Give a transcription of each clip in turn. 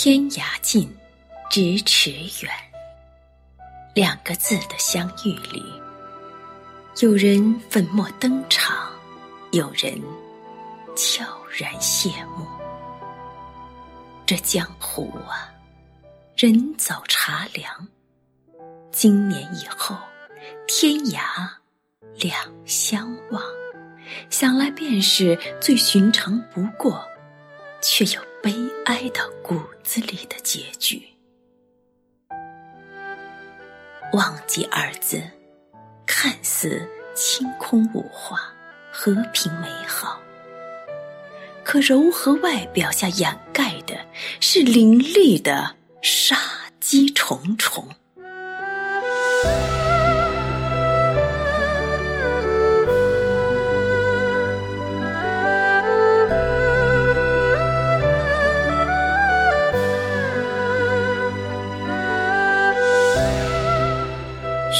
天涯近，咫尺远。两个字的相遇里，有人粉墨登场，有人悄然谢幕。这江湖啊，人走茶凉。今年以后，天涯两相望，想来便是最寻常不过，却又悲哀的骨子里的结局。忘记二字，看似清空无华，和平美好，可柔和外表下掩盖的是凌厉的杀机重重。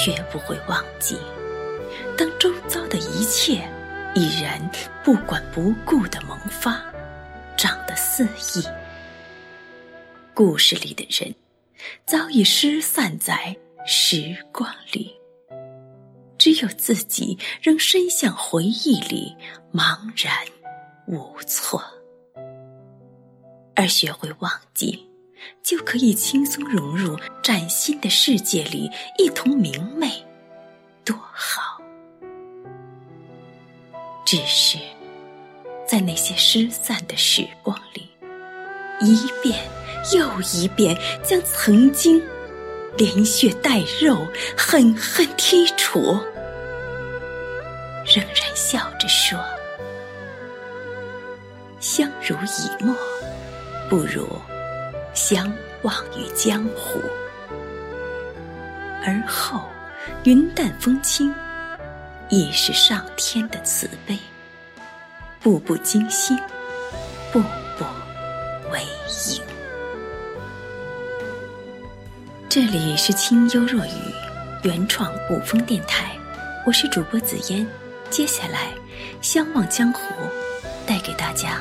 绝不会忘记，当周遭的一切已然不管不顾的萌发，长得肆意。故事里的人早已失散在时光里，只有自己仍深陷回忆里，茫然无措。而学会忘记。就可以轻松融入崭新的世界里，一同明媚，多好！只是在那些失散的时光里，一遍又一遍将曾经连血带肉狠狠剔除，仍然笑着说：“相濡以沫，不如。”相忘于江湖，而后云淡风轻，亦是上天的慈悲。步步惊心，步步为营。这里是清幽若雨原创古风电台，我是主播紫嫣。接下来，相忘江湖带给大家。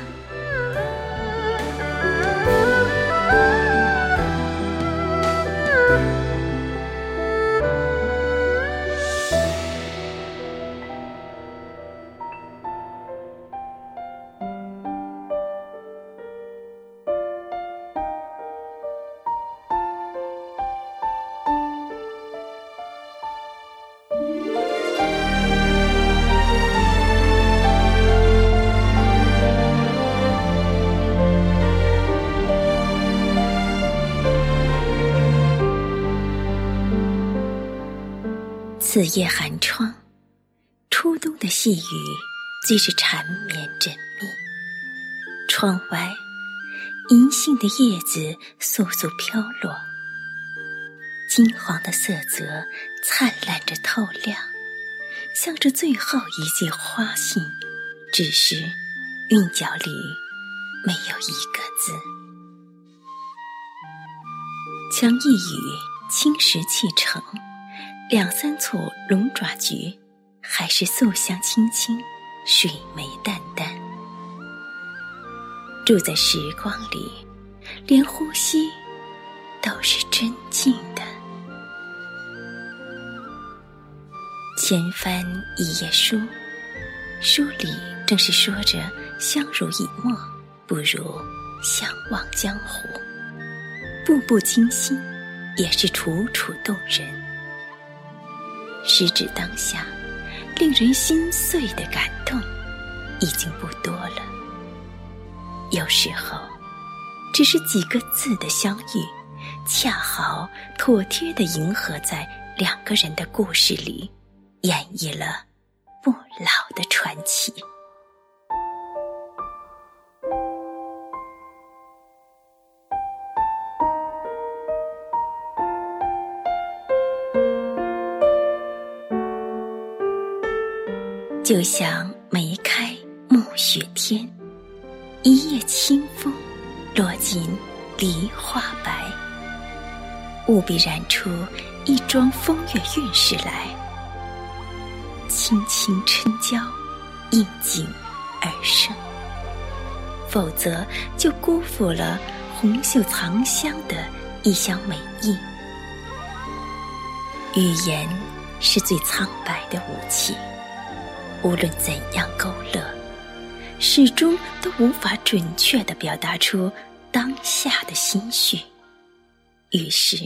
此夜寒窗，初冬的细雨最是缠绵缜密。窗外，银杏的叶子簌簌飘落，金黄的色泽灿烂着透亮，像这最后一季花信，只是韵脚里没有一个字。将一语青石砌成。两三簇龙爪菊，还是素香清清，水眉淡淡。住在时光里，连呼吸都是真静的。千翻一页书，书里正是说着相濡以沫，不如相忘江湖。步步惊心，也是楚楚动人。时至当下，令人心碎的感动已经不多了。有时候，只是几个字的相遇，恰好妥帖地迎合在两个人的故事里，演绎了不老的传奇。就像梅开暮雪天，一夜清风落尽梨花白。务必燃出一桩风月韵事来，轻轻春娇，应景而生。否则就辜负了红袖藏香的一厢美意。语言是最苍白的武器，无论怎样勾勒，始终都无法准确的表达出当下的心绪。于是，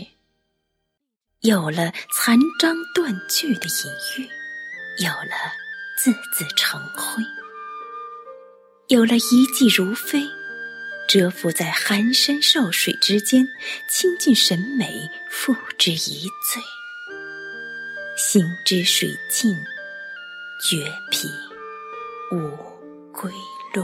有了残章断句的隐喻，有了字字成灰，有了一骑如飞。蛰伏在寒山瘦水之间，倾尽审美，付之一醉。心之水尽，绝癖无归路。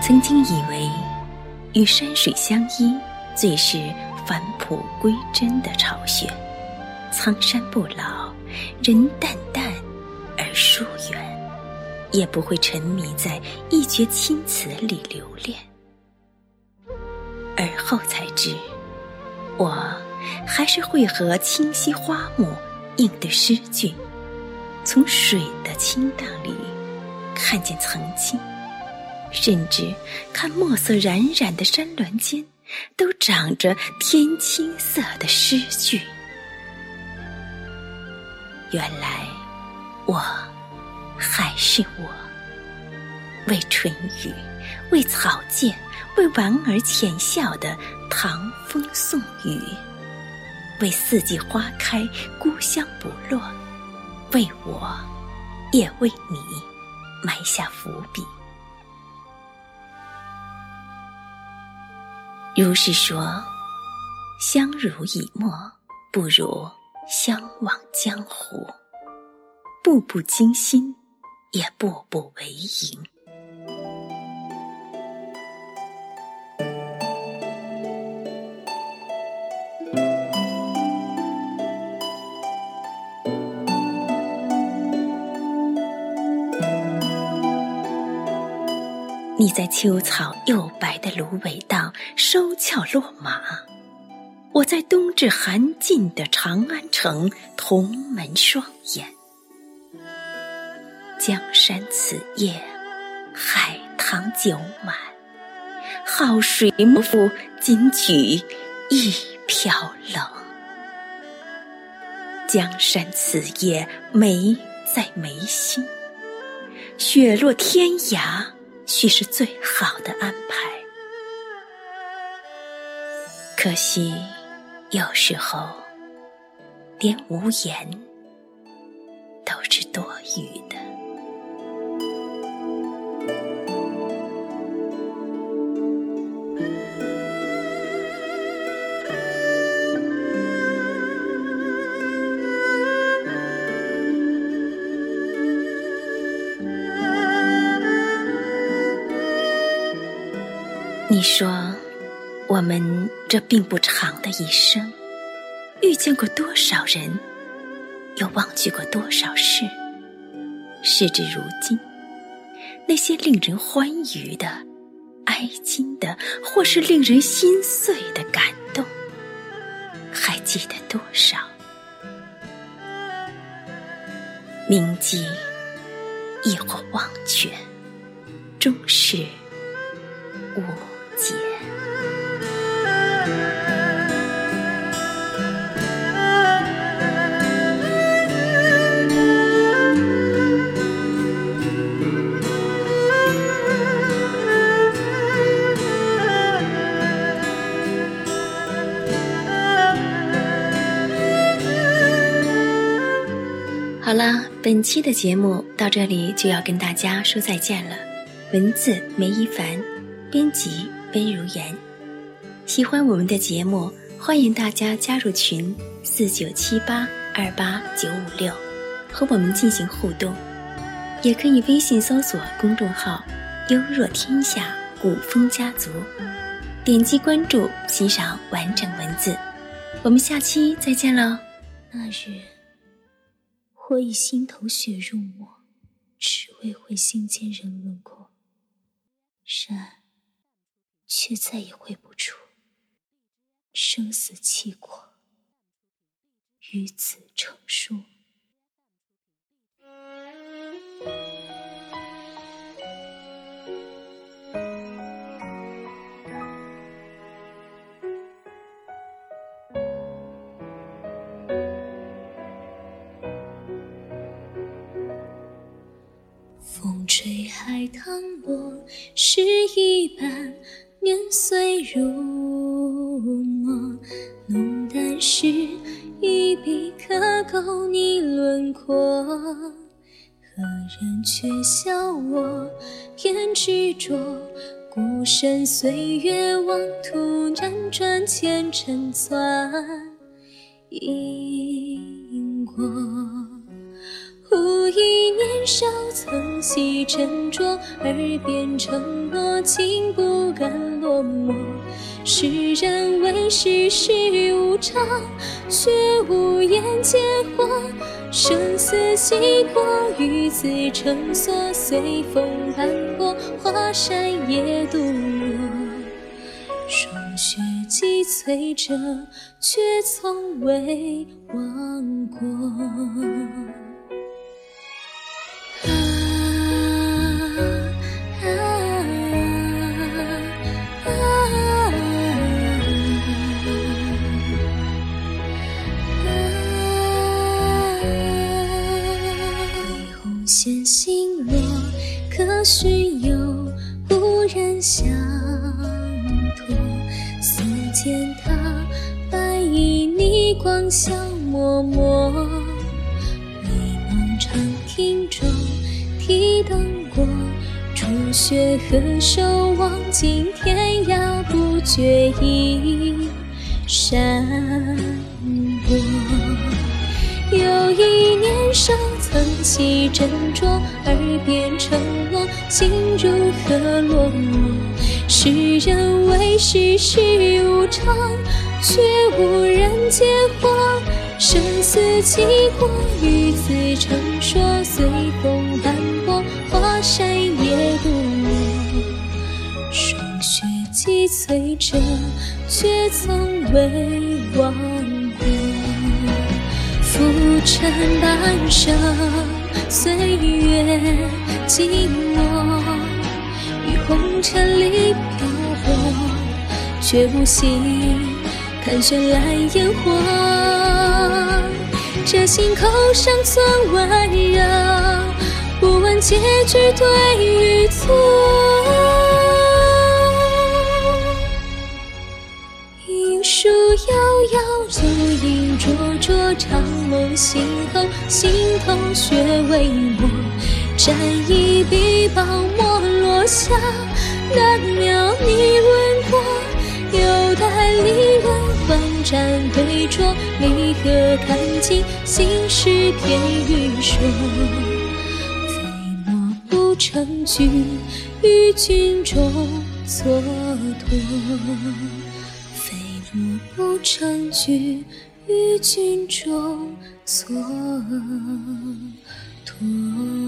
曾经以为，与山水相依，最是返璞归真的巢穴。苍山不老，人淡淡而疏远，也不会沉迷在一阙青词里留恋。而后才知，我还是会和清溪花木应对诗句，从水的清淡里看见曾经。甚至看墨色冉冉的山峦间，都长着天青色的诗句。原来，我还是我，为春雨，为草芥，为莞尔浅笑的唐风宋雨，为四季花开，孤香不落，为我，也为你，埋下伏笔。如是说，相濡以沫不如相忘江湖。步步惊心，也步步为营。你在秋草又白的芦苇荡收鞘落马，我在冬至寒尽的长安城同门双眼。江山此夜海棠酒满，好水莫负金曲一瓢冷。江山此夜美在眉心，雪落天涯。许是最好的安排，可惜有时候连无言都是多余的。你说，我们这并不长的一生，遇见过多少人，又忘记过多少事？时至如今，那些令人欢愉的、哀惊的，或是令人心碎的感动，还记得多少？铭记亦或忘却，终是无。解。本期的节目到这里就要跟大家说再见了。文字梅一凡，编辑。温如言，喜欢我们的节目，欢迎大家加入群四九七八二八九五六，和我们进行互动。也可以微信搜索公众号“优若天下古风家族”，点击关注，欣赏完整文字。我们下期再见喽！那是，我以心头血入墨，只为绘心间人轮廓。然却再也绘不出生死契阔，与子成书。却笑我偏执着？孤身岁月妄图辗转前尘钻因果。忽忆年少曾系斟酌，耳边承诺情不敢落寞。世人为世事无常，却无言解惑。生死契阔，与子成说，随风斑驳，华山也独落。霜雪击摧着，却从未忘过。落，可许有无人相托。似见他白衣逆光笑脉脉。微梦长亭中，提灯过，初雪何首望尽天涯，不觉已山薄。又一年少。曾系斟酌，耳边承诺，心如何落寞？世人为世事无常，却无人解惑。生死契阔，与子成说，随风斑驳，华山也独落。霜雪积翠着，却从未忘过。浮沉半生，岁月寂寞，于红尘里漂泊，却无心看绚烂烟火。这心口上存温热，不问结局对与错。树遥遥，流影灼灼，长梦醒后，心头血未磨。沾一笔薄墨落下，难描你轮廓。有待离人换盏对酌，离合看尽心事偏欲说。非我不成局，与君中蹉跎。我不成局，与君中蹉跎。